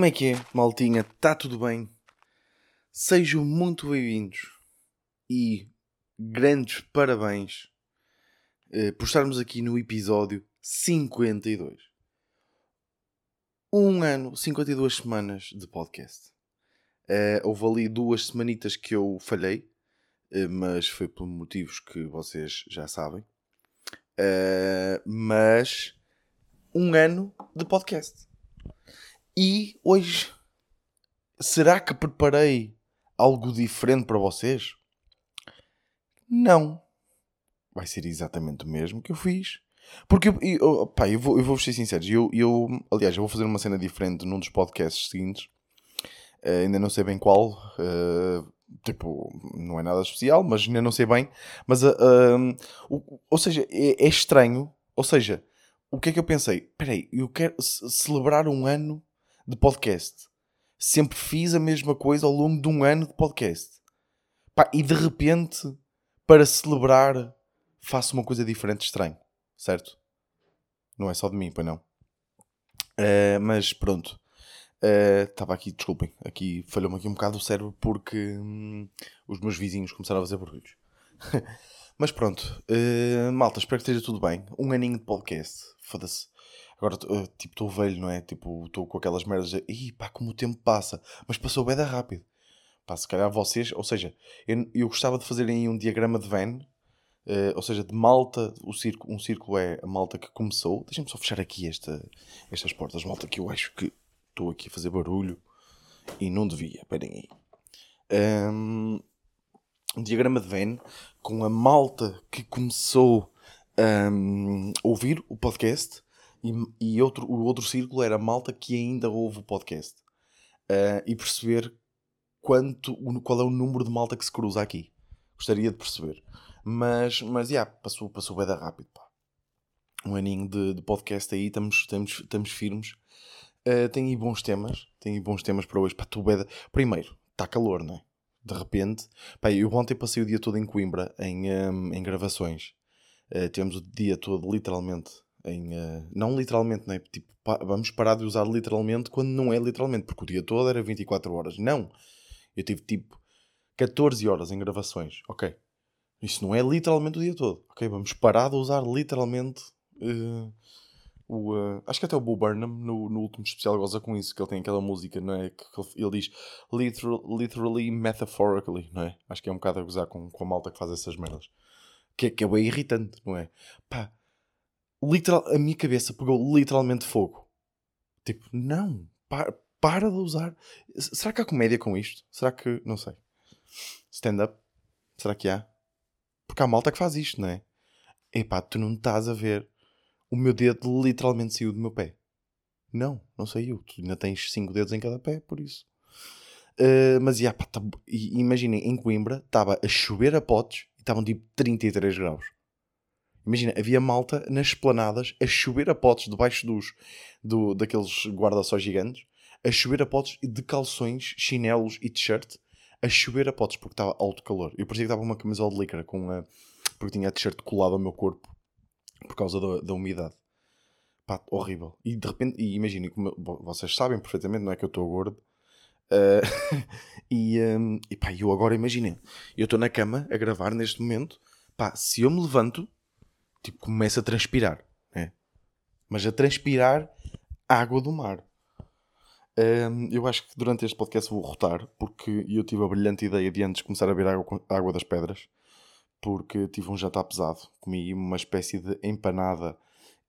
Como é que é, maltinha? Está tudo bem? Sejam muito bem-vindos e grandes parabéns eh, por estarmos aqui no episódio 52. Um ano, 52 semanas de podcast. Eh, houve ali duas semanitas que eu falhei, eh, mas foi por motivos que vocês já sabem. Eh, mas um ano de podcast. E hoje, será que preparei algo diferente para vocês? Não. Vai ser exatamente o mesmo que eu fiz. Porque, eu, eu, pá, eu vou, eu vou ser sincero, eu, eu, aliás, eu vou fazer uma cena diferente num dos podcasts seguintes. Uh, ainda não sei bem qual. Uh, tipo, não é nada especial, mas ainda não sei bem. Mas, uh, ou, ou seja, é, é estranho. Ou seja, o que é que eu pensei? Espera aí, eu quero celebrar um ano de podcast. Sempre fiz a mesma coisa ao longo de um ano de podcast. Pá, e de repente, para celebrar, faço uma coisa diferente, estranho. Certo? Não é só de mim, pois não. Uh, mas pronto. Estava uh, aqui, desculpem, aqui falhou-me aqui um bocado o cérebro porque hum, os meus vizinhos começaram a fazer barulhos. mas pronto, uh, malta, espero que esteja tudo bem. Um aninho de podcast, foda-se. Agora, uh, tipo, estou velho, não é? Tipo, estou com aquelas merdas de. Ih, pá, como o tempo passa. Mas passou bem rápido. Pá, se calhar vocês. Ou seja, eu, eu gostava de fazerem aí um diagrama de Venn. Uh, ou seja, de malta. O círculo, um círculo é a malta que começou. Deixem-me só fechar aqui esta, estas portas, malta, que eu acho que estou aqui a fazer barulho. E não devia. Esperem aí. Um, um diagrama de Venn com a malta que começou um, a ouvir o podcast e, outro, o outro círculo era a malta que ainda ouve o podcast. Uh, e perceber quanto, qual é o número de malta que se cruza aqui. Gostaria de perceber. Mas, mas, yeah, passou, passou bem rápido, pá. Um aninho de, de podcast aí, estamos, estamos, estamos firmes. Uh, tem aí bons temas, tem aí bons temas para hoje. Pá, tu beda... Primeiro, está calor, não é? De repente, pá, eu ontem passei o dia todo em Coimbra, em, um, em gravações. Uh, temos o dia todo, literalmente, em, uh, não literalmente, né? tipo, pa vamos parar de usar literalmente quando não é literalmente, porque o dia todo era 24 horas. Não, eu tive tipo 14 horas em gravações, ok. Isso não é literalmente o dia todo, ok. Vamos parar de usar literalmente uh, o. Uh, acho que até o Bo Burnham no, no último especial goza com isso, que ele tem aquela música, não é? Que ele diz literal, literally, metaphorically, não é? Acho que é um bocado a gozar com, com a malta que faz essas merdas. Que, é, que é bem irritante, não é? Pá, literal, a minha cabeça pegou literalmente fogo. Tipo, não, para, para de usar. Será que há comédia com isto? Será que, não sei. Stand-up? Será que há? Porque há malta que faz isto, não é? Epá, tu não estás a ver. O meu dedo literalmente saiu do meu pé. Não, não saiu. Tu ainda tens 5 dedos em cada pé, por isso. Uh, mas yeah, pá, tá, imaginem, em Coimbra estava a chover a potes e estavam tipo 33 graus. Imagina, havia malta nas esplanadas a chover a potes debaixo dos, do, daqueles guarda-sóis gigantes, a chover a potes de calções, chinelos e t-shirt, a chover a potes porque estava alto calor. Eu parecia que estava uma camisola de licra com a, porque tinha a t-shirt colado ao meu corpo por causa da, da umidade. Pá, horrível. E de repente, e como vocês sabem perfeitamente, não é que eu estou gordo. Uh, e, um, e pá, eu agora imaginem, eu estou na cama a gravar neste momento. Pá, se eu me levanto, tipo, começa a transpirar, né? Mas a transpirar água do mar. Um, eu acho que durante este podcast vou rotar, porque eu tive a brilhante ideia de antes começar a beber água, água das pedras, porque tive um jantar pesado. Comi uma espécie de empanada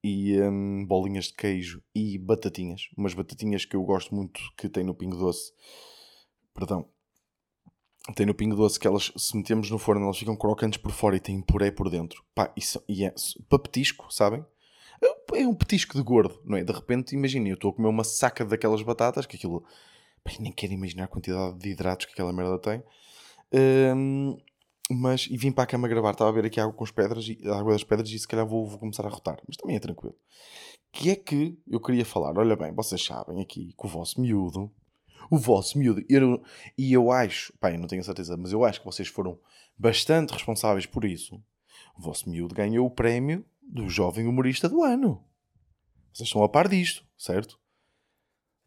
e um, bolinhas de queijo e batatinhas. Umas batatinhas que eu gosto muito que tem no Pingo Doce. Perdão, tem no Pingo Doce que elas, se metemos no forno, elas ficam crocantes por fora e têm puré por dentro. Pá, isso e é para petisco, sabem? É um petisco de gordo, não é? De repente, imagina, eu estou a comer uma saca daquelas batatas, que aquilo. Nem quero imaginar a quantidade de hidratos que aquela merda tem. Um, mas, e vim para a cama gravar, estava a ver aqui água com as pedras, a água das pedras, e se calhar vou, vou começar a rotar. Mas também é tranquilo. Que é que eu queria falar? Olha bem, vocês sabem aqui que o vosso miúdo o vosso miúdo. Eu, e eu acho, pá, eu não tenho certeza, mas eu acho que vocês foram bastante responsáveis por isso. O vosso miúdo ganhou o prémio do jovem humorista do ano. Vocês estão a par disto, certo?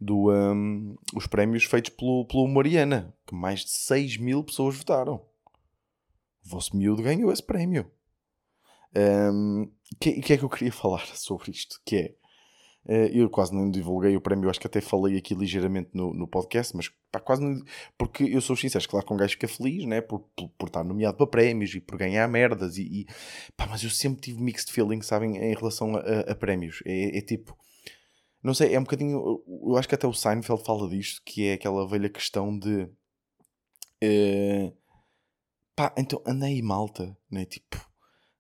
do, um, os prémios feitos pelo, pelo Mariana, que mais de 6 mil pessoas votaram. O vosso miúdo ganhou esse prémio. Um, o que, que, é que eu queria falar sobre isto? Que é, eu quase não divulguei o prémio, acho que até falei aqui ligeiramente no, no podcast, mas pá, quase não, porque eu sou sincero, claro que um gajo fica feliz, né, por, por, por, estar nomeado para prémios e por ganhar merdas, e, e pá, mas eu sempre tive mixed feelings, sabem, em relação a, a, prémios. É, é tipo, não sei, é um bocadinho. Eu acho que até o Seinfeld fala disto, que é aquela velha questão de. Uh, pá, então andei malta, né? Tipo,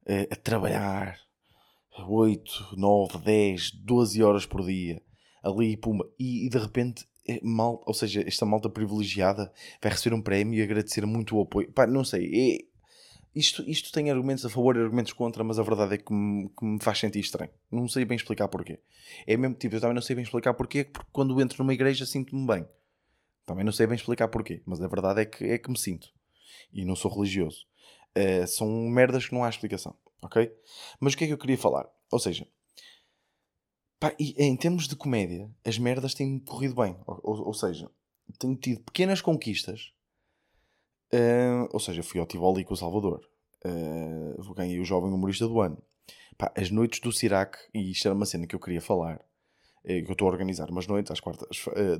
uh, a trabalhar 8, 9, 10, 12 horas por dia, ali, e, e de repente. É mal, ou seja, esta malta privilegiada vai receber um prémio e agradecer muito o apoio. Pá, não sei, é, isto, isto tem argumentos a favor e argumentos contra, mas a verdade é que me, que me faz sentir estranho. Não sei bem explicar porquê. É mesmo tipo, eu também não sei bem explicar porquê, porque quando entro numa igreja sinto-me bem. Também não sei bem explicar porquê, mas a verdade é que, é que me sinto. E não sou religioso. Uh, são merdas que não há explicação, ok? Mas o que é que eu queria falar? Ou seja, pá, em termos de comédia, as merdas têm corrido bem. Ou, ou, ou seja, tenho tido pequenas conquistas Uh, ou seja, fui ao Tivoli com o Salvador. Uh, ganhei o Jovem Humorista do Ano. Pá, as noites do Sirac, e isto era uma cena que eu queria falar, eh, que eu estou a organizar umas noites às quartas,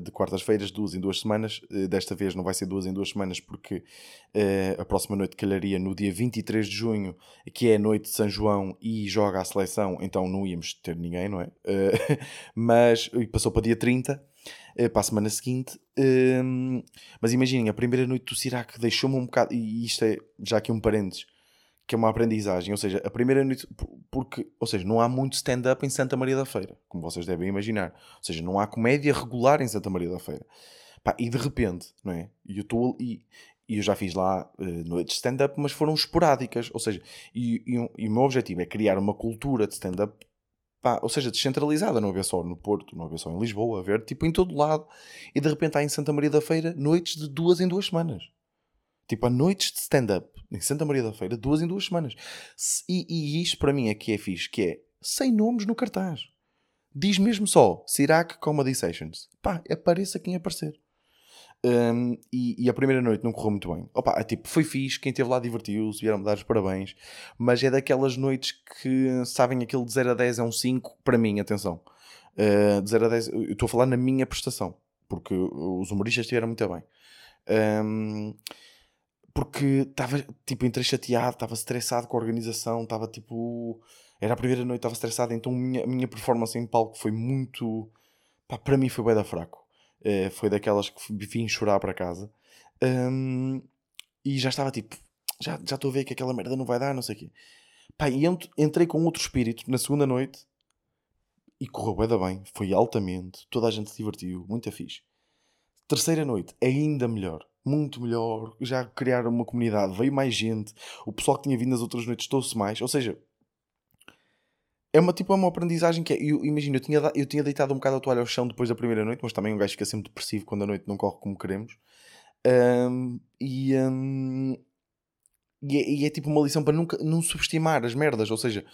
de quartas-feiras, duas em duas semanas. Desta vez não vai ser duas em duas semanas, porque a próxima noite calharia no dia 23 de junho, que é a noite de São João e joga a seleção, então não íamos ter ninguém, não é? Uh, mas passou para dia 30. Uh, para a semana seguinte, uh, mas imaginem, a primeira noite do Sirac deixou-me um bocado, e isto é já aqui um parênteses, que é uma aprendizagem, ou seja, a primeira noite, porque, ou seja, não há muito stand-up em Santa Maria da Feira, como vocês devem imaginar, ou seja, não há comédia regular em Santa Maria da Feira. Pá, e de repente, não é? E eu estou e, e eu já fiz lá uh, noites de stand-up, mas foram esporádicas, ou seja, e, e, e, o meu objetivo é criar uma cultura de stand-up, ou seja, descentralizada, não haver só no Porto, não haver só em Lisboa, haver tipo em todo lado, e de repente há em Santa Maria da Feira noites de duas em duas semanas. Tipo, a noites de stand-up em Santa Maria da Feira, duas em duas semanas. E, e isto para mim é que é fixe, que é sem nomes no cartaz. Diz mesmo só Sirac Comedy Sessions. Pá, apareça quem aparecer. Um, e, e, a primeira noite não correu muito bem. Opa, é tipo, foi fixe, quem esteve lá divertiu-se, vieram-me dar os parabéns. Mas é daquelas noites que, sabem, aquele de 0 a 10 é um 5, para mim, atenção. Uh, de 0 a 10, eu estou a falar na minha prestação, porque os humoristas estiveram muito bem. Um, porque estava tipo entrei chateado, estava estressado com a organização, estava tipo. Era a primeira noite, estava estressado, então a minha, minha performance em palco foi muito. Pá, para mim foi bem fraco. Uh, foi daquelas que vim chorar para casa. Um, e já estava tipo, já, já estou a ver que aquela merda não vai dar, não sei o quê. Pá, e entrei com outro espírito na segunda noite e correu bem bem, foi altamente, toda a gente se divertiu, muito fixe. Terceira noite, ainda melhor muito melhor, já criaram uma comunidade, veio mais gente, o pessoal que tinha vindo nas outras noites trouxe mais, ou seja, é uma tipo é uma aprendizagem que é, eu, imagina, eu tinha, eu tinha deitado um bocado a toalha ao chão depois da primeira noite, mas também um gajo fica sempre depressivo quando a noite não corre como queremos. Um, e, um, e, é, e, é, tipo uma lição para nunca não subestimar as merdas, ou seja,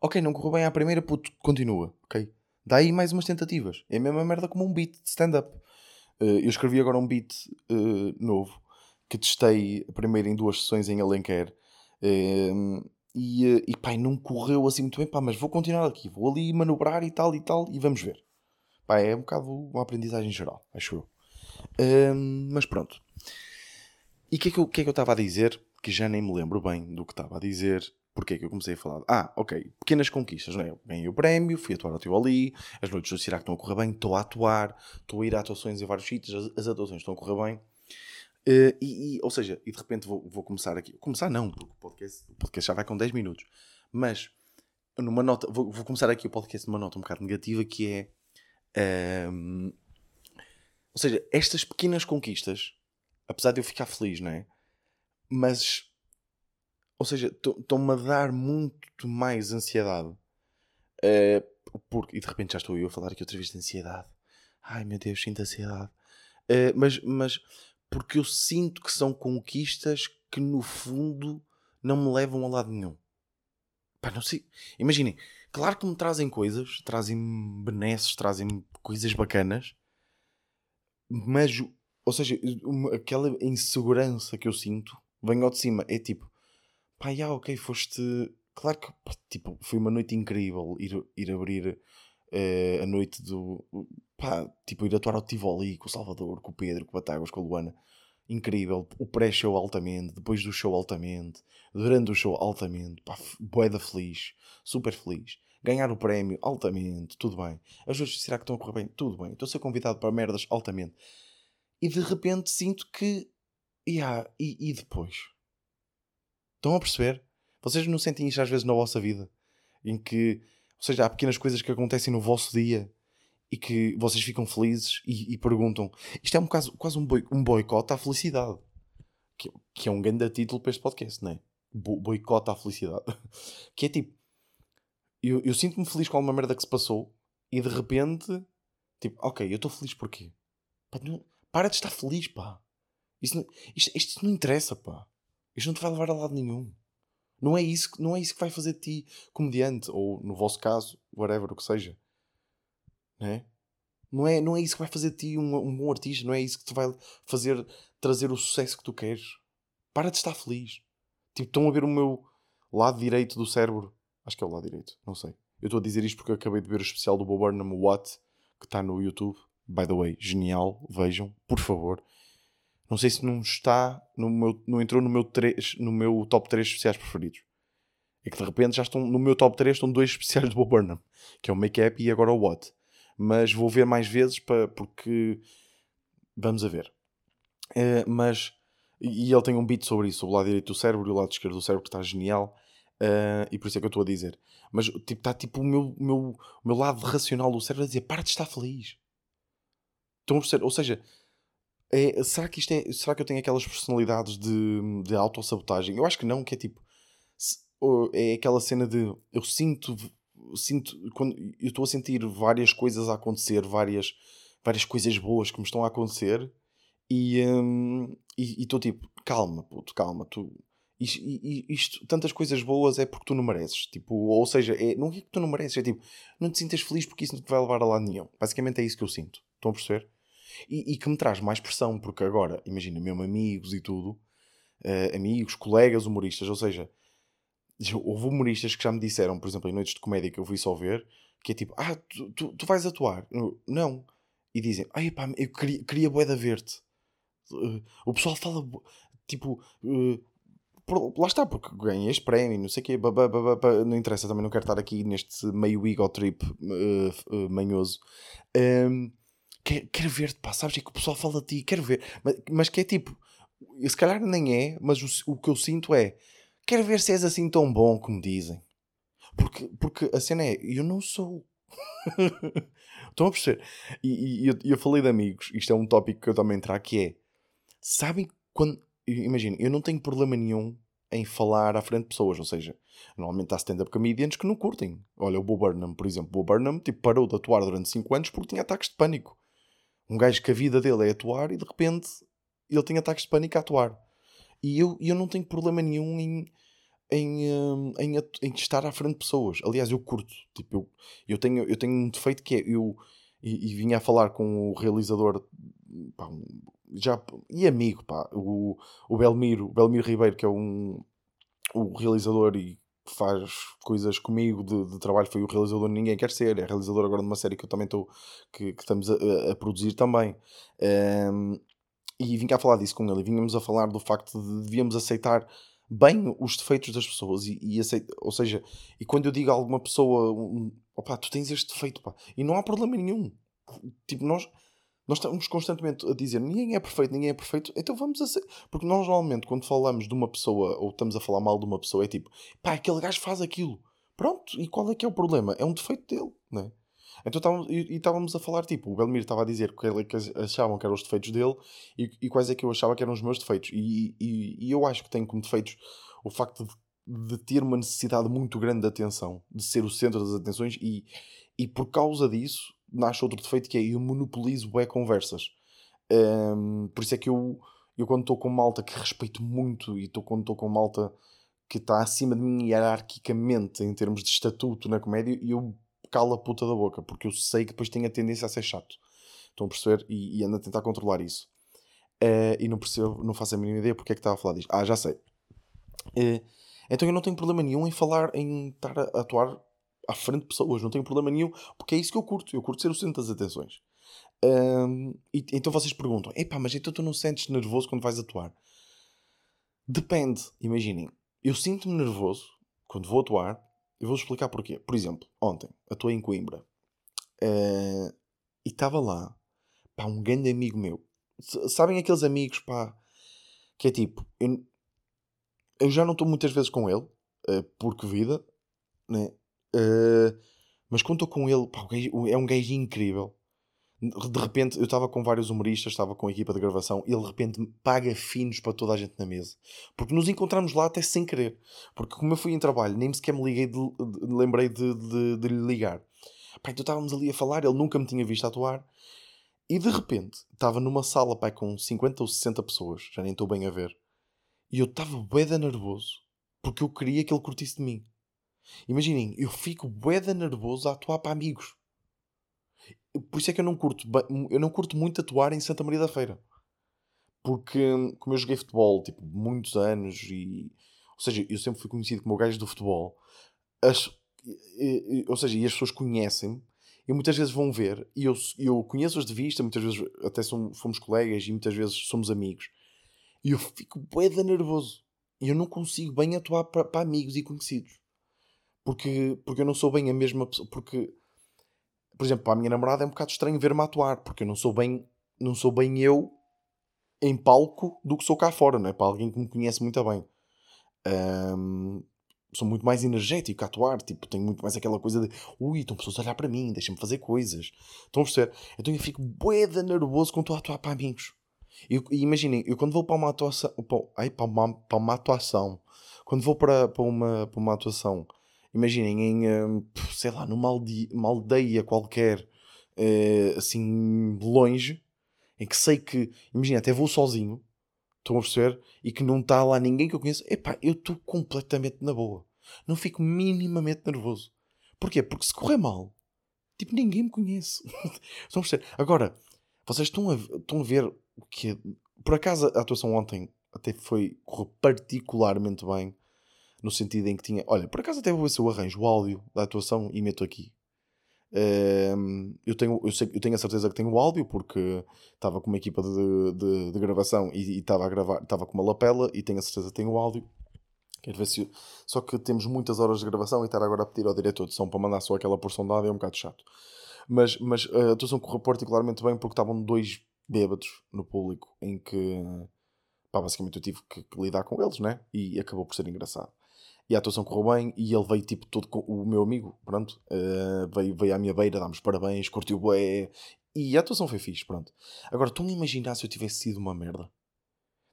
ok, não correu bem à primeira, puto, continua, ok? Dá aí mais umas tentativas. É a mesma merda como um beat de stand-up. Uh, eu escrevi agora um beat uh, novo que testei primeiro em duas sessões em Alenquer uh, e, e pai, não correu assim muito bem, pá, mas vou continuar aqui, vou ali manobrar e tal e tal e vamos ver. Pá, é um bocado uma aprendizagem geral, acho eu. mas pronto. E o é que é que eu estava a dizer? Que já nem me lembro bem do que estava a dizer. Porquê que eu comecei a falar? Ah, ok, pequenas conquistas, não é? Ganhei o prémio, fui atuar ao Tivoli, as noites do Cirac estão a correr bem, estou a atuar, estou a ir a atuações em vários sítios, as, as atuações estão a correr bem. Uh, e, e, ou seja, e de repente vou, vou começar aqui. Começar não, porque o podcast, o podcast já vai com 10 minutos. Mas numa nota, vou, vou começar aqui o podcast numa nota um bocado negativa que é. Um, ou seja, estas pequenas conquistas, apesar de eu ficar feliz, não é? Mas ou seja, estão-me a dar muito mais ansiedade. Uh, porque, e de repente já estou eu a falar aqui outra vez de ansiedade. Ai meu Deus, sinto ansiedade. Uh, mas, mas porque eu sinto que são conquistas que no fundo não me levam a lado nenhum. Pá, não sei. Imaginem, claro que me trazem coisas, trazem benesses, trazem coisas bacanas, mas, ou seja, uma- aquela insegurança que eu sinto vem ao de cima. É tipo, pá, já, ok, foste. Claro que, tipo, foi uma noite incrível ir, ir abrir eh, a noite do. pá, tipo, ir atuar ao Tivoli com o Salvador, com o Pedro, com o Batáguas, com a Luana. Incrível. O pré-show altamente, depois do show altamente, durante o show altamente, pá, boeda feliz, super feliz. Ganhar o prémio altamente, tudo bem. As coisas, será que estão a correr bem? Tudo bem. Estou a ser convidado para merdas altamente. E de repente sinto que. Yeah, e, e depois? Estão a perceber? Vocês não sentem isto às vezes na vossa vida? Em que, ou seja, há pequenas coisas que acontecem no vosso dia e que vocês ficam felizes e, e perguntam. Isto é um caso, quase um, boi, um boicote à felicidade. Que, que é um grande título para este podcast, não é? Bo, boicote à felicidade. Que é tipo, eu, eu sinto-me feliz com alguma merda que se passou e de repente, tipo, ok, eu estou feliz porquê? Pá, não- para de estar feliz, pá. Isto não, isto, isto não interessa, pá. Isto não te vai levar a lado nenhum. Não é isso, não é isso que vai fazer de ti comediante, ou no vosso caso, whatever, o que seja. Não é? Não é, não é isso que vai fazer de ti um, um bom artista, não é isso que te vai fazer trazer o sucesso que tu queres. Para de estar feliz. Tipo, estão a ver o meu lado direito do cérebro. Acho que é o lado direito, não sei. Eu estou a dizer isto porque acabei de ver o especial do Bob Burnham, What, que está no YouTube. By the way, genial. Vejam, por favor. Não sei se não está, no meu, não entrou no meu, três, no meu top 3 especiais preferidos. É que de repente já estão no meu top 3 estão dois especiais do Bob Burnham, que é o Make Up e agora o What. Mas vou ver mais vezes para, porque vamos a ver. Eh, mas e ele tem um beat sobre isso, o lado direito do cérebro e o lado esquerdo do cérebro que está genial. eh, e por isso é que eu estou a dizer. Mas tipo, está tipo o meu, meu, meu lado racional do cérebro a dizer para de estar feliz. Estão a perceber? Ou seja, é, será que isto é. Será que eu tenho aquelas personalidades de, de autossabotagem? Eu acho que não, que é tipo. é aquela cena de eu sinto. sinto quando eu estou a sentir várias coisas a acontecer, várias, várias coisas boas que me estão a acontecer e hum, estou tipo, calma, puto, calma, tu. Isto, isto- tantas coisas boas é porque tu não mereces. Tipo, ou seja, é, não é que tu não mereces, é tipo, não te sintas feliz porque isso não te vai levar a lado nenhum. Basicamente é isso que eu sinto. Estão a perceber? E, e que me traz mais pressão, porque agora, imagina, mesmo amigos e tudo, eh, amigos, colegas humoristas, ou seja, houve humoristas que já me disseram, por exemplo, em noites de comédia que eu fui só ver, que é tipo, ah, tu, tu, tu vais atuar? Eu, não. E dizem, ai pá, eu queria, queria de ver-te. Eh, o pessoal fala, tipo, eh, por- lá está, porque ganhas prémio, não sei o quê, não interessa, também não quero estar aqui neste meio ego trip eh, manhoso. Ehm, quero, quero ver-te, pá, sabes? É que o pessoal fala de ti, quero ver, mas, mas que é tipo, se calhar nem é, mas o, o que eu sinto é, quero ver se és assim tão bom como dizem. Porque, porque a cena é, eu não sou. Estão a perceber? E, e eu, eu falei de amigos, isto é um tópico que eu também trago, que é, sabem quando, imagina, eu não tenho problema nenhum em falar à frente de pessoas, ou seja, normalmente há stand-up comedians que não curtem. Olha, o Bo Burnham, por exemplo, o Bo Burnham tipo, parou de atuar durante 5 anos porque tinha ataques de pânico. Um gajo que a vida dele é atuar e de repente ele tem ataques de pânico a atuar. E eu, eu não tenho problema nenhum em, em, hum, em, em estar à frente de pessoas. Aliás, eu curto. Tipo, eu, eu, tenho, eu tenho um defeito que é eu. E, e vinha a falar com o realizador pá, já, e amigo, pá, o, o Belmiro, Belmiro Ribeiro, que é um o realizador e que faz coisas comigo de, de trabalho, foi o realizador Ninguém Quer Ser, é realizador agora de uma série que eu também estou que, que estamos a, a- produzir também. Ehm, e vim cá falar disso com ele, vínhamos a falar do facto de devíamos aceitar bem os defeitos das pessoas, e, e aceita, ou seja, e quando eu digo a alguma pessoa, um, opá, tu tens este defeito, pá, e não há problema nenhum. Tipo, nós, nós estamos constantemente a dizer ninguém é perfeito, ninguém é perfeito, então vamos aceitar. Porque nós normalmente, quando falamos de uma pessoa, ou estamos a falar mal de uma pessoa, é tipo, pá, aquele gajo faz aquilo. Pronto, e qual é que é o problema? É um defeito dele, não é? Então estávamos, a falar, tipo, o Belmiro estava a dizer que, ele- que achavam que eram os defeitos dele e, e quais é que eu achava que eram os meus defeitos. E, e, e eu acho que tenho como defeitos o facto de, de ter uma necessidade muito grande de atenção, de ser o centro das atenções e, e por causa disso nasce outro defeito que é eu monopolizo bué conversas. Hum, por isso é que eu, eu quando estou com malta que respeito muito e tô, quando estou com malta que está acima de mim hierarquicamente em termos de estatuto na comédia, eu calo a puta da boca, porque eu sei que depois tenho a tendência a ser chato. Estão a perceber? E, e ando a tentar controlar isso. Uh, e não percebo, não faço a mínima ideia porque é que estava a falar disto. Ah, já sei. Uh, então eu não tenho problema nenhum em falar, em estar a atuar à frente de pessoas. Não tenho problema nenhum, porque é isso que eu curto. Eu curto ser o centro das atenções. Um, e, então vocês perguntam: epá, mas então tu não sentes nervoso quando vais atuar? Depende. Imaginem, eu sinto-me nervoso quando vou atuar. Eu vou explicar porquê. Por exemplo, ontem atuei em Coimbra uh, e estava lá pá, um grande amigo meu. Sabem aqueles amigos, pá, que é tipo, eu, eu já não estou muitas vezes com ele, uh, porque vida, né? Uh, mas quando estou com ele, pá, é um gajo incrível. De repente, eu estava com vários humoristas, estava com a equipa de gravação, e ele de repente paga finos para toda a gente na mesa. Porque nos encontramos lá até sem querer. Porque como eu fui em trabalho, nem sequer me liguei de, de, lembrei de, de, de, lhe ligar. Pá, então estávamos ali a falar, ele nunca me tinha visto atuar. E de repente, estava numa sala pá, com 50 ou 60 pessoas, já nem estou bem a ver. E eu estava boeda nervoso, porque eu queria que ele curtisse de mim. Imaginem, eu fico boeda nervoso a atuar para amigos. Por isso é que eu não curto, eu não curto muito atuar em Santa Maria da Feira. Porque, como eu joguei futebol, tipo, muitos anos e... Ou seja, eu sempre fui conhecido como o gajo do futebol. As, ou seja, e as pessoas conhecem-me e muitas vezes vão ver e eu, eu conheço-os de vista, muitas vezes até somos, fomos colegas e muitas vezes somos amigos. E eu fico boeda nervoso. E eu não consigo bem atuar para amigos e conhecidos. Porque, porque eu não sou bem a mesma pessoa. Porque, por exemplo, para a minha namorada é um bocado estranho ver-me atuar. Porque eu não sou bem, não sou bem eu em palco do que sou cá fora, não é? Para alguém que me conhece muito bem. Um, sou muito mais energético a atuar, tipo, tenho muito mais aquela coisa de ui, estão pessoas a olhar para mim, deixa-me fazer coisas. Estão a perceber? Então eu fico boeda nervoso quando estou a atuar para amigos. E, imaginem, eu quando vou para uma atuação, para, ai, para, uma, para uma atuação, quando vou para, para, uma, para uma atuação, imaginem, em, hum, sei lá, numa aldeia, qualquer, uh, assim, longe, em que sei que, imagina, até vou sozinho, estão a perceber? E que não está lá ninguém que eu conheço, epá, eu estou completamente na boa. Não fico minimamente nervoso. Porquê? Porque se correr mal, tipo, ninguém me conhece. estão a perceber? Agora, vocês estão a, estão a ver que por acaso a atuação ontem até foi correu particularmente bem no sentido em que tinha olha por acaso até vou ver se eu arranjo o áudio da atuação e meto aqui um, eu, tenho, eu, sei, eu tenho a certeza que tenho o áudio porque estava com uma equipa de, de, de gravação e estava a gravar, estava com uma lapela e tenho a certeza que tenho o áudio. Quero ver se. Só que temos muitas horas de gravação e estar agora a pedir ao diretor de som para mandar só aquela porção de áudio é um bocado chato. Mas, mas a atuação correu particularmente bem porque estavam dois bêbados no público em que pá, basicamente eu tive que, que, lidar com eles, né? E acabou por ser engraçado. E a atuação correu bem e ele veio tipo todo com o meu amigo, pronto, uh, veio, veio à minha beira, dámos parabéns, curtiu o bué e a atuação foi fixe, pronto. Agora, estão a imaginar se eu tivesse sido uma merda?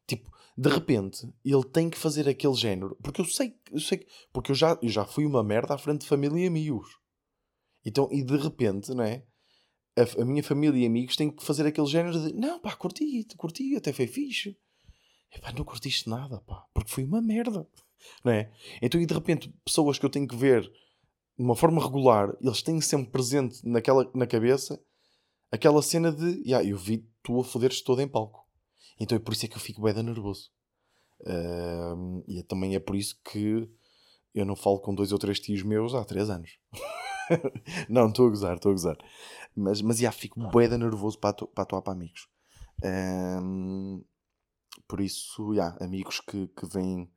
Tipo, de repente, ele tem que fazer aquele género, porque eu sei, eu sei, porque eu já, eu já fui uma merda à frente de família e amigos. Então, e de repente, não é? a, a, minha família e amigos têm que fazer aquele género de não, pá, curti, curti, até foi fixe. E pá, não curtiste nada, pá, porque foi uma merda, não é? Então, e de repente, pessoas que eu tenho que ver de uma forma regular, eles têm sempre presente naquela, na cabeça aquela cena de, yeah, eu vi tu a foder-te todo em palco. Então é por isso é que eu fico bem nervoso. Uh, e é, também é por isso que eu não falo com dois ou três tios meus há três anos. não, estou a gozar, estou a gozar. Mas, mas já fico boeda nervoso para, para atuar para amigos. Um, por isso, já, amigos que, que vêm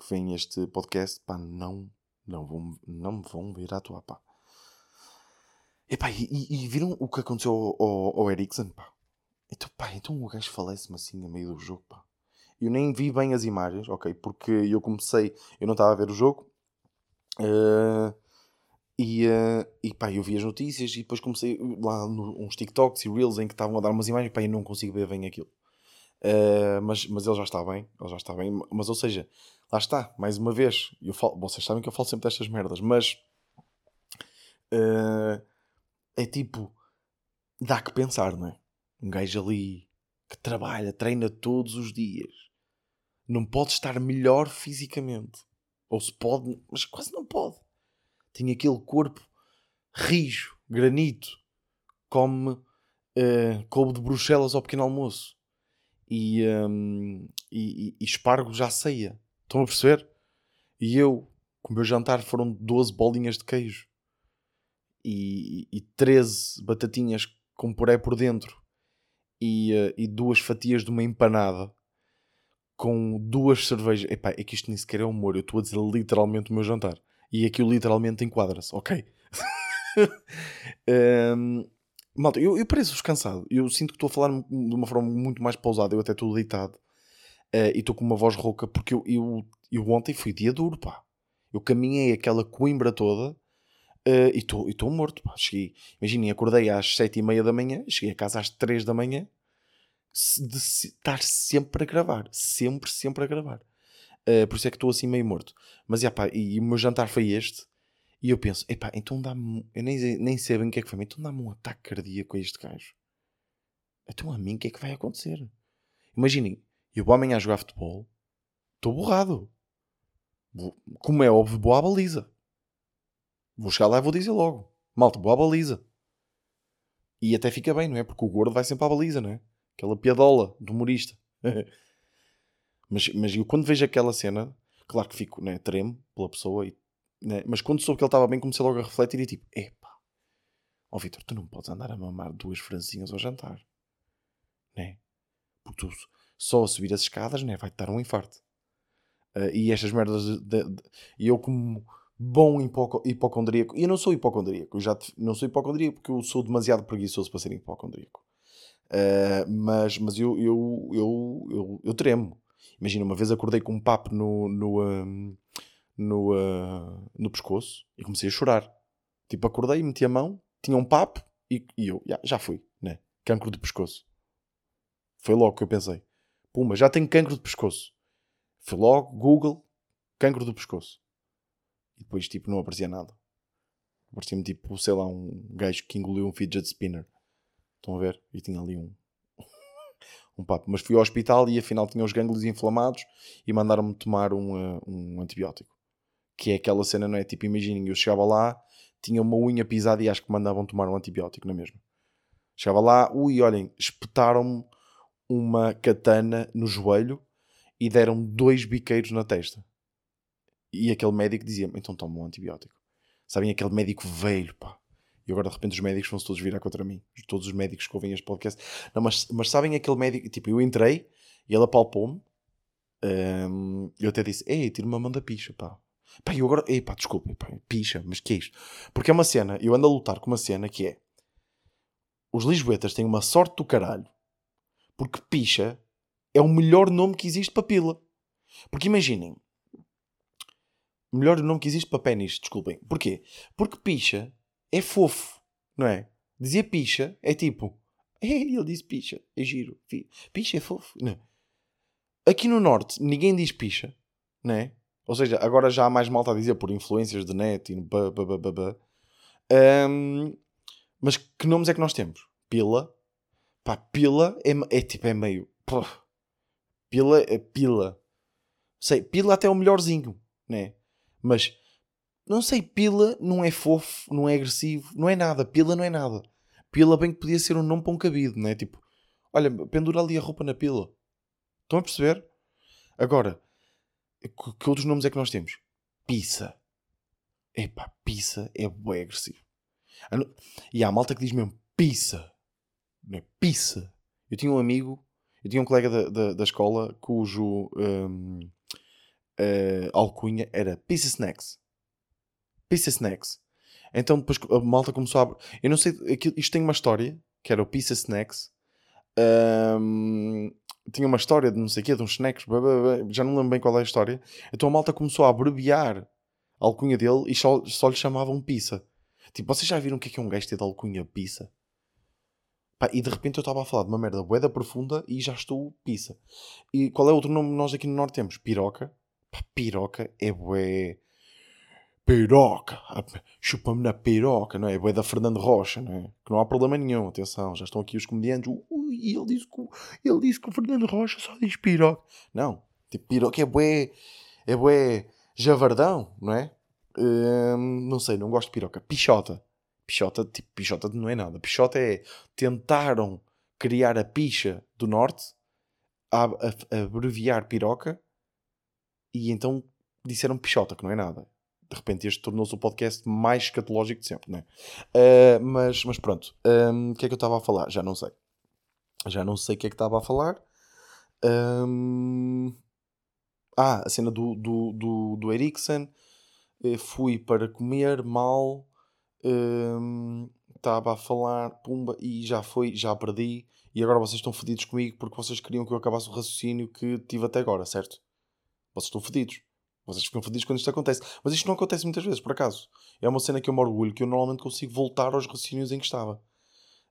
que vêm este podcast, pá, não, não, vão, não me vão ver atuar, pá. Epá, e, e, e viram o que aconteceu ao, ao, ao Ericsson, pá? Então, pá, então o gajo falece-me assim a meio do jogo, pá. Eu nem vi bem as imagens, ok? Porque eu comecei, eu não estava a ver o jogo. Uh, e, uh, e pá, eu vi as notícias e depois comecei lá no, uns TikToks e Reels em que estavam a dar umas imagens, pá, eu não consigo ver bem aquilo. Uh, mas, mas ele já está bem, ele já está bem. Mas ou seja, lá está, mais uma vez, eu falo, vocês sabem que eu falo sempre destas merdas, mas uh, é tipo, dá que pensar, não é? Um gajo ali que trabalha, treina todos os dias, não pode estar melhor fisicamente. Ou se pode, mas quase não pode tinha aquele corpo rijo, granito, come uh, de Bruxelas ao pequeno almoço e, um, e, e, e espargos ceia. Estão a perceber? E eu, com o meu jantar foram 12 bolinhas de queijo e, e 13 batatinhas com puré por dentro e, uh, e duas fatias de uma empanada com duas cervejas. Epá, é que isto nem sequer é humor. Eu estou a dizer literalmente o meu jantar. E aquilo literalmente enquadra-se, ok? um, malta, eu, eu pareço-vos cansado. Eu sinto que estou a falar de uma forma muito mais pausada. Eu até estou deitado. Uh, e estou com uma voz rouca porque eu, eu, eu ontem fui dia duro, pá. Eu caminhei aquela coimbra toda uh, e estou morto, pá. Cheguei, imaginem, acordei às sete e meia da manhã, cheguei a casa às três da manhã de estar sempre a gravar. Sempre, sempre a gravar. Uh, por isso é que estou assim meio morto. Mas, epá, e, e o meu jantar foi este. E eu penso, epá, então dá-me... Eu nem, nem sei bem o que é que foi, mas então dá-me um ataque cardíaco a este gajo. Então a mim o que é que vai acontecer? Imaginem, eu vou amanhã jogar futebol, estou borrado. Como é óbvio, boa baliza. Vou chegar lá e vou dizer logo. Malta, boa baliza. E até fica bem, não é? Porque o gordo vai sempre à baliza, não é? Aquela piadola do humorista. mas, mas eu quando vejo aquela cena, claro que fico, né, tremo pela pessoa, e, né, mas quando soube que ele estava bem, comecei logo a refletir e tipo, epá, ó oh, Vitor, tu não podes andar a mamar duas franzinhas ao jantar, né? Porque tu só a subir as escadas, né, vai-te dar um infarto. Uh, e estas merdas, e eu como bom hipoco, hipocondríaco, e eu não sou hipocondríaco, eu já te, não sou hipocondríaco porque eu sou demasiado preguiçoso para ser hipocondríaco. Uh, mas mas eu, eu, eu, eu, eu tremo. Imagina, uma vez acordei com um papo no, no, um, no, uh, no pescoço e comecei a chorar. Tipo, acordei, meti a mão, tinha um papo e, e eu, já, já fui, né? Cancro de pescoço. Foi logo que eu pensei. Puma, já tenho cancro de pescoço. Fui logo, Google, cancro do pescoço. E depois, tipo, não aparecia nada. Aparecia-me, tipo, sei lá, um gajo que engoliu um fidget spinner. Estão a ver? E tinha ali um, um papo. Mas fui ao hospital e afinal tinha os gânglios inflamados e mandaram-me tomar um, uh, um antibiótico. Que é aquela cena, não é? Tipo, imaginem, eu chegava lá, tinha uma unha pisada e acho que mandavam tomar um antibiótico, não é mesmo? Chegava lá, ui, olhem, espetaram-me uma katana no joelho e deram dois biqueiros na testa. E aquele médico dizia-me, então toma um antibiótico. Sabem, aquele médico velho, pá. E agora de repente os médicos vão-se todos virar contra mim. Todos os médicos que ouvem este podcast. Não, mas, mas sabem aquele médico, tipo, eu entrei e ele apalpou-me. Um, eu até disse, ei, tira uma mão da picha, pá. Pá, eu agora, ei, pá, desculpa, pá, picha, mas que é isto? Porque é uma cena, eu ando a lutar com uma cena que é, os lisboetas têm uma sorte do caralho, porque picha é o melhor nome que existe para pila. Porque imaginem, melhor nome que existe para pênis, desculpem. Porquê? Porque picha é fofo, não é? Dizia picha é tipo, ele disse picha, é giro, picha é fofo, não é? Aqui no Norte ninguém diz picha, não é? Ou seja, agora já há mais malta a dizer por influências de net e ba, ba, ba, ba, um, mas que nomes é que nós temos? Pila. Pá, pila é, é tipo, é meio. Pô, pila é pila. Sei, pila até é o melhorzinho, né? Mas não sei, pila não é fofo, não é agressivo, não é nada. Pila não é nada. Pila bem que podia ser um nome para um cabido, não é? Tipo, olha, pendura ali a roupa na pila. Estão a perceber? Agora, que outros nomes é que nós temos? Pizza. Epá, pizza é bem agressivo. E há malta que diz mesmo pizza. Não é pizza. Eu tinha um amigo, eu tinha um colega da, da, da escola cujo um, uh, eh, alcunha era Pizza Snacks. Pizza Snacks. Então depois a malta começou a. Eu não sei. Isto tem uma história, que era o Pizza Snacks. Um, tinha uma história de não sei o quê, de uns snacks, blá, blá, blá, já não lembro bem qual é a história. Então a malta começou a abreviar a alcunha dele e só, só lhe chamavam pizza. Tipo, vocês já viram o que é, que é um gajo ter de alcunha pizza? Pá, e de repente eu estava a falar de uma merda boeda profunda e já estou pizza. E qual é outro nome que nós aqui no Norte temos? Piroca. Pá, piroca é bué piroca, chupa-me na piroca, não é? É da Fernando Rocha, não é? Que não há problema nenhum, atenção, já estão aqui os comediantes, ui, ele disse que, ele disse que o Fernando Rocha só diz piroca. Não, tipo, piroca é bué, é bué javardão, não é? Hum, não sei, não gosto de piroca. Pichota. Pichota, tipo, Pichota não é nada. Pichota é. Tentaram criar a picha do norte, a, a, a abreviar piroca, e então disseram Pichota, que não é nada. De repente este tornou-se o podcast mais escatológico de sempre, não é? Uh, mas, mas pronto, um, o que é que eu estava a falar? Já não sei. Já não sei o que é que estava a falar. Um... Ah, a cena do, do, do, do Eriksen. Fui para comer mal. Estava um, a falar, pumba, e já foi, já perdi. E agora vocês estão fodidos comigo porque vocês queriam que eu acabasse o raciocínio que tive até agora, certo? Vocês estão fodidos. Vocês ficam fodidos quando isto acontece. Mas isto não acontece muitas vezes, por acaso. É uma cena que eu me orgulho, que eu normalmente consigo voltar aos raciocínios em que estava.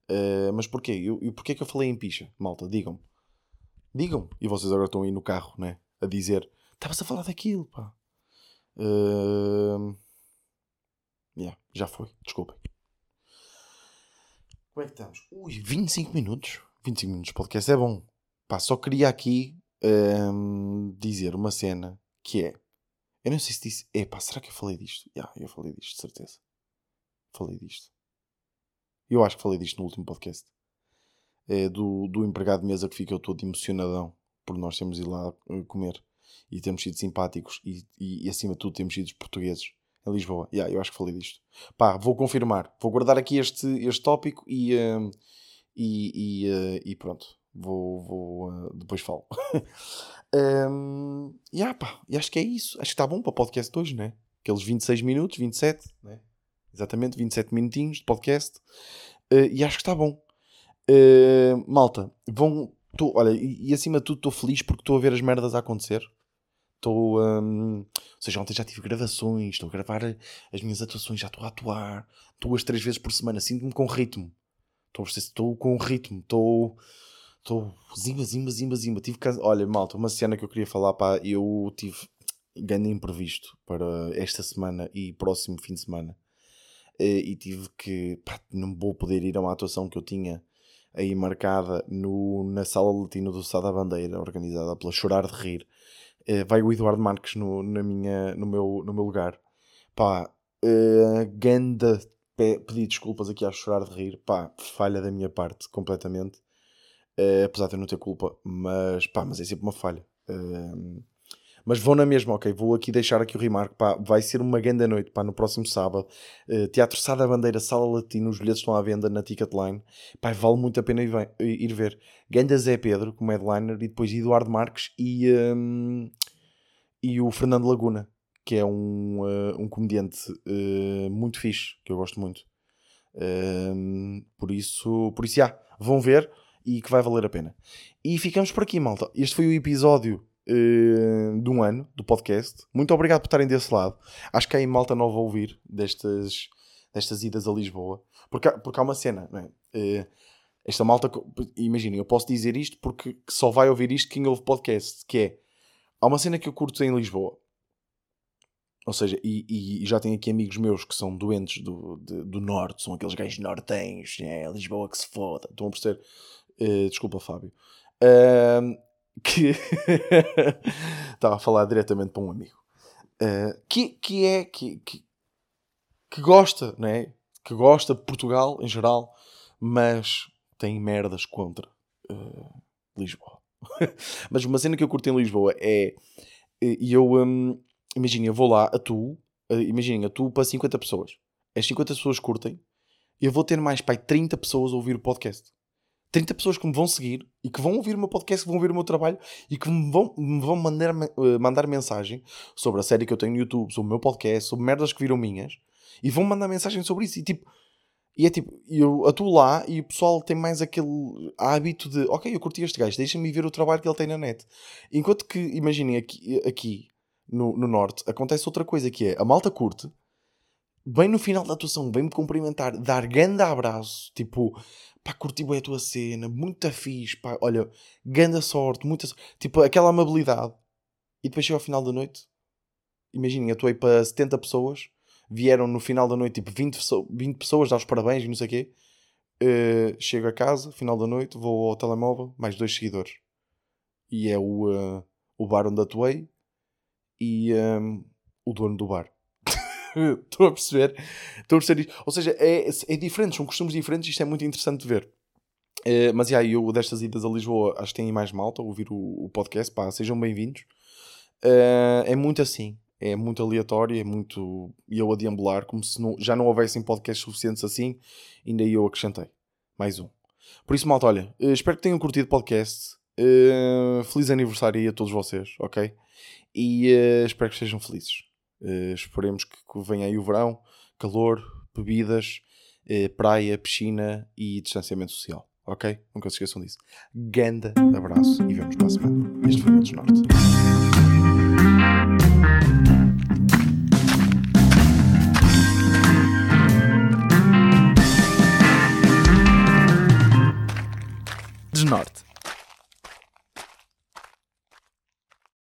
Uh, mas porquê? E porquê que eu falei em picha? Malta, digam-me. Digam. E vocês agora estão aí no carro, né? A dizer: Estavas a falar daquilo, pá. Uh... Yeah, já foi. Desculpem. Como é que estamos? Ui, 25 minutos. 25 minutos de podcast é bom. Pá, só queria aqui um, dizer uma cena que é. Eu não sei se disse. É será que eu falei disto? Já, yeah, eu falei disto, de certeza. Falei disto. Eu acho que falei disto no último podcast é, do, do empregado de mesa que ficou todo emocionadão por nós termos ido lá eh, comer e temos sido simpáticos e, e, e acima de tudo temos sido portugueses em Lisboa. Yeah, eu acho que falei disto. Pá, vou confirmar. Vou guardar aqui este, este tópico e, uh, e, e, uh, e, pronto. Vou, vou uh, depois falo. um, yeah, pá, e acho que é isso. Acho que está bom para o podcast hoje, né? Aqueles 26 minutos, 27, né? Exatamente, 27 minutinhos de podcast. e acho que está bom. Malta, vão. Tô, olha, e, e, acima de tudo estou feliz porque estou a ver as merdas a acontecer. Estou. Um, ou seja, ontem já tive gravações, estou a gravar as minhas atuações, já estou a atuar duas, três vezes por semana. Sinto-me com ritmo. Estou, estou com ritmo. Estou. Estou. Zimba, zimba, zimba, zimba. Tive que, Olha, malta, uma cena que eu queria falar, pá, eu tive grande imprevisto para esta semana e próximo fim de semana. Eh, e tive que. Pá, não vou poder ir a uma atuação que eu tinha aí marcada no, na sala latina do Sá da Bandeira, organizada pela Chorar de Rir. Uh, vai o Eduardo Marques no, na minha, no, meu, no meu lugar. Pá, uh, ganda pedir desculpas aqui a chorar de rir, pá, falha da minha parte completamente, uh, apesar de eu não ter culpa, mas pá, mas é sempre uma falha. Uh, mas vou na mesma, ok? Vou aqui deixar aqui o remarque, pá, vai ser uma grande noite, pá, no próximo sábado. Uh, Teatro Sá da Bandeira, Sala Latina, os bilhetes estão à venda na Ticketline. Pá, vale muito a pena ir, ir ver. Ganda Zé Pedro, como headliner, e depois Eduardo Marques e, um, e o Fernando Laguna, que é um, uh, um comediante uh, muito fixe, que eu gosto muito. Hum, por isso, por isso, já, vão ver e que vai valer a pena. E ficamos por aqui, malta. Este foi o episódio uh, de um ano do podcast. Muito obrigado por estarem desse lado. Acho que há aí malta nova a ouvir destas, destas idas a Lisboa. Porque, porque há uma cena, não é? Uh, esta malta, imaginem, eu posso dizer isto porque só vai ouvir isto quem ouve podcast, que é, há uma cena que eu curto em Lisboa, ou seja, e, e, já tenho aqui amigos meus que são doentes do, de, do norte, são aqueles gajos nortenhos, é Lisboa que se foda. Estão a perceber? Uh, desculpa, Fábio. Uh, que estava a falar diretamente para um amigo uh, que, que é que, que, que gosta, né? que gosta de Portugal em geral, mas tem merdas contra uh, Lisboa. mas uma cena que eu curto em Lisboa é e eu um, imagina, eu vou lá, atuo, uh, imaginem, atuo para 50 pessoas. As 50 pessoas curtem, eu vou ter mais pai 30 pessoas a ouvir o podcast. 30 pessoas que me vão seguir e que vão ouvir o meu podcast, que vão ouvir o meu trabalho e que me vão, me vão mandar, uh, mandar mensagem sobre a série que eu tenho no YouTube, sobre o meu podcast, sobre merdas que viram minhas e vão mandar mensagem sobre isso. E tipo, e é tipo, eu atuo lá e o pessoal tem mais aquele hábito de ok, eu curti este gajo, deixa-me ver o trabalho que ele tem na net. Enquanto que, imaginem, aqui, aqui no, no Norte acontece outra coisa que é a malta curte bem no final da atuação, vem-me cumprimentar, dar grande abraço, tipo, pá, curti bem a tua cena, muita fixe, pá, olha, grande sorte, muita tipo, aquela amabilidade. E depois chega ao final da noite, imaginem, atuei para 70 pessoas, vieram no final da noite, tipo, 20, 20 pessoas, dar os parabéns e não sei o quê. Uh, chego a casa, final da noite, vou ao telemóvel, mais dois seguidores. E é o, uh, o bar onde atuei e um, o dono do bar. Estou a perceber. Estou a perceber isto. Ou seja, é, é diferente, são costumes diferentes, isto é muito interessante de ver. Uh, mas, yeah, eu destas idas a Lisboa, acho que tem mais malta a ouvir o, o podcast, pá, sejam bem-vindos. Uh, é muito assim, é muito aleatório, é muito. Eu a deambular, como se não, já não houvessem podcasts suficientes assim, ainda eu acrescentei. Mais um. Por isso, malta, olha, uh, espero que tenham curtido o podcast. feliz aniversário a todos vocês, ok? E espero que estejam felizes. Esperemos que, venha aí o verão, calor, bebidas, praia, piscina e distanciamento social. Ok? Nunca se esqueçam disso. Ganda abraço e vemos para a semana. Este foi o Desnorte. Desnorte.